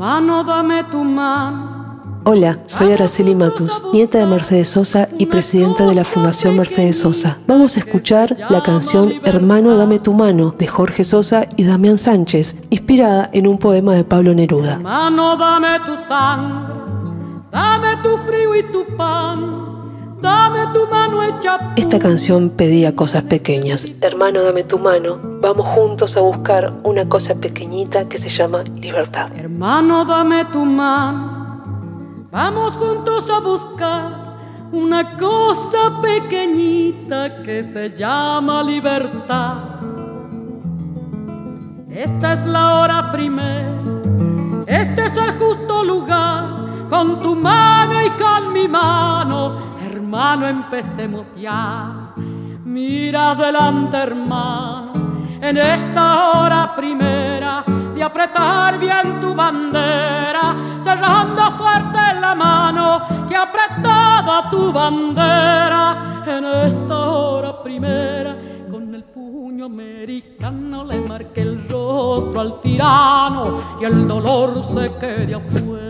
Hermano, dame tu mano. Hola, soy Araceli Matus, nieta de Mercedes Sosa y presidenta de la Fundación Mercedes Sosa. Vamos a escuchar la canción Hermano Dame tu mano de Jorge Sosa y Damián Sánchez, inspirada en un poema de Pablo Neruda. Hermano, dame tu sangre, dame tu frío y tu pan, Esta canción pedía cosas pequeñas. Hermano, dame tu mano. Vamos juntos a buscar una cosa pequeñita que se llama libertad. Hermano, dame tu mano Vamos juntos a buscar una cosa pequeñita que se llama libertad. Esta es la hora primera, este es el justo lugar, con tu mano y con mi mano, hermano, empecemos ya. Mira adelante, hermano, en esta hora primera de apretar bien tu bandera, cerrando fuerte la mano que apretada tu bandera en esta hora primera. Con el puño americano le marqué el rostro al tirano y el dolor se quede afuera.